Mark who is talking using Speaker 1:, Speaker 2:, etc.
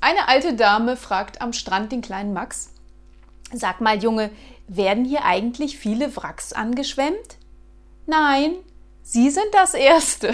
Speaker 1: Eine alte Dame fragt am Strand den kleinen Max, Sag mal, Junge, werden hier eigentlich viele Wracks angeschwemmt? Nein, Sie sind das Erste.